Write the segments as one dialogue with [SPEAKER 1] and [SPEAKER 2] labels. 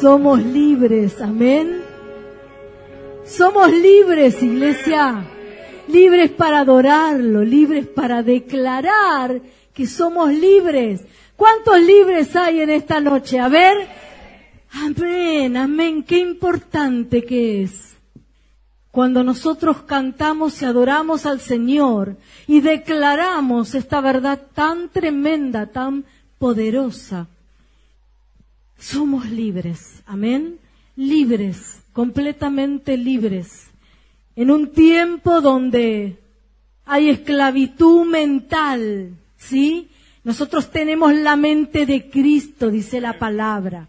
[SPEAKER 1] Somos libres, amén. Somos libres, iglesia. Libres para adorarlo, libres para declarar que somos libres. ¿Cuántos libres hay en esta noche? A ver. Amén, amén. Qué importante que es. Cuando nosotros cantamos y adoramos al Señor y declaramos esta verdad tan tremenda, tan poderosa, somos libres. Amén. Libres, completamente libres. En un tiempo donde hay esclavitud mental, ¿sí? Nosotros tenemos la mente de Cristo, dice la palabra.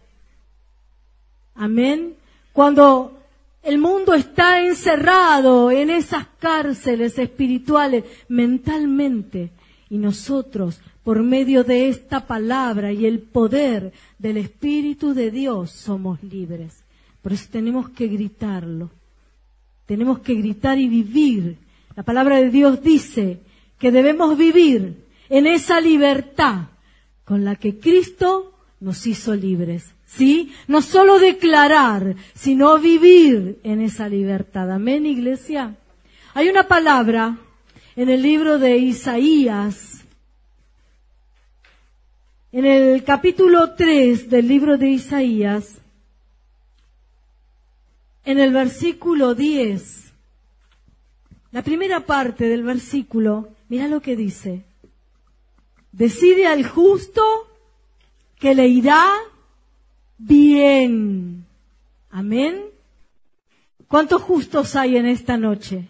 [SPEAKER 1] Amén. Cuando el mundo está encerrado en esas cárceles espirituales mentalmente y nosotros, por medio de esta palabra y el poder del Espíritu de Dios, somos libres. Por eso tenemos que gritarlo. Tenemos que gritar y vivir. La palabra de Dios dice que debemos vivir en esa libertad con la que Cristo nos hizo libres. ¿Sí? No solo declarar, sino vivir en esa libertad. Amén, iglesia. Hay una palabra en el libro de Isaías, en el capítulo 3 del libro de Isaías, en el versículo 10, la primera parte del versículo, mira lo que dice. Decide al justo que le irá bien. Amén. ¿Cuántos justos hay en esta noche?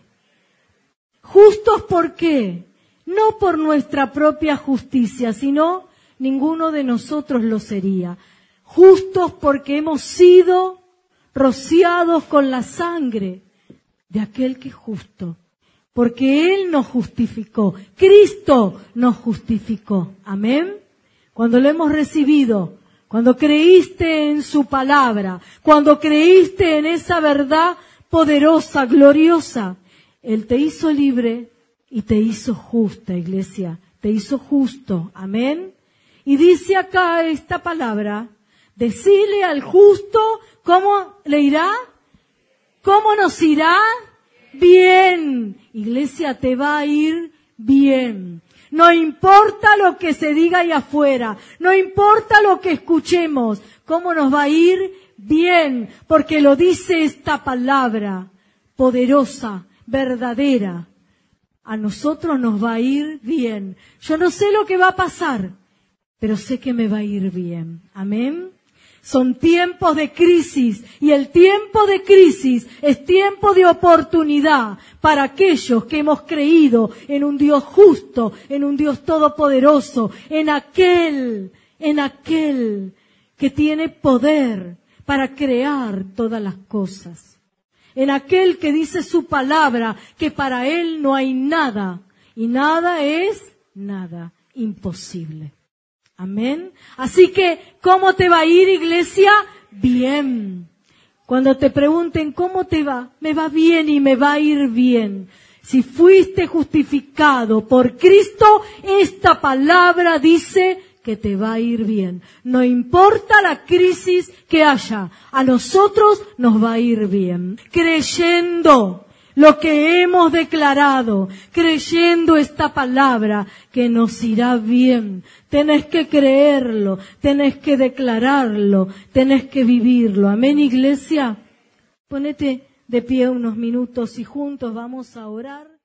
[SPEAKER 1] Justos por qué? No por nuestra propia justicia, sino ninguno de nosotros lo sería. Justos porque hemos sido rociados con la sangre de aquel que es justo porque Él nos justificó. Cristo nos justificó. Amén. Cuando lo hemos recibido, cuando creíste en su palabra, cuando creíste en esa verdad poderosa, gloriosa, Él te hizo libre y te hizo justa, iglesia. Te hizo justo. Amén. Y dice acá esta palabra, decile al justo cómo le irá, cómo nos irá, bien. Iglesia, te va a ir bien. No importa lo que se diga ahí afuera, no importa lo que escuchemos, cómo nos va a ir bien, porque lo dice esta palabra poderosa, verdadera. A nosotros nos va a ir bien. Yo no sé lo que va a pasar, pero sé que me va a ir bien. Amén. Son tiempos de crisis y el tiempo de crisis es tiempo de oportunidad para aquellos que hemos creído en un Dios justo, en un Dios todopoderoso, en aquel, en aquel que tiene poder para crear todas las cosas, en aquel que dice su palabra que para él no hay nada y nada es nada imposible. Amén. Así que, ¿cómo te va a ir, iglesia? Bien. Cuando te pregunten cómo te va, me va bien y me va a ir bien. Si fuiste justificado por Cristo, esta palabra dice que te va a ir bien. No importa la crisis que haya, a nosotros nos va a ir bien. Creyendo lo que hemos declarado, creyendo esta palabra, que nos irá bien. Tenés que creerlo, tenés que declararlo, tenés que vivirlo. Amén, iglesia. Ponete de pie unos minutos y juntos vamos a orar.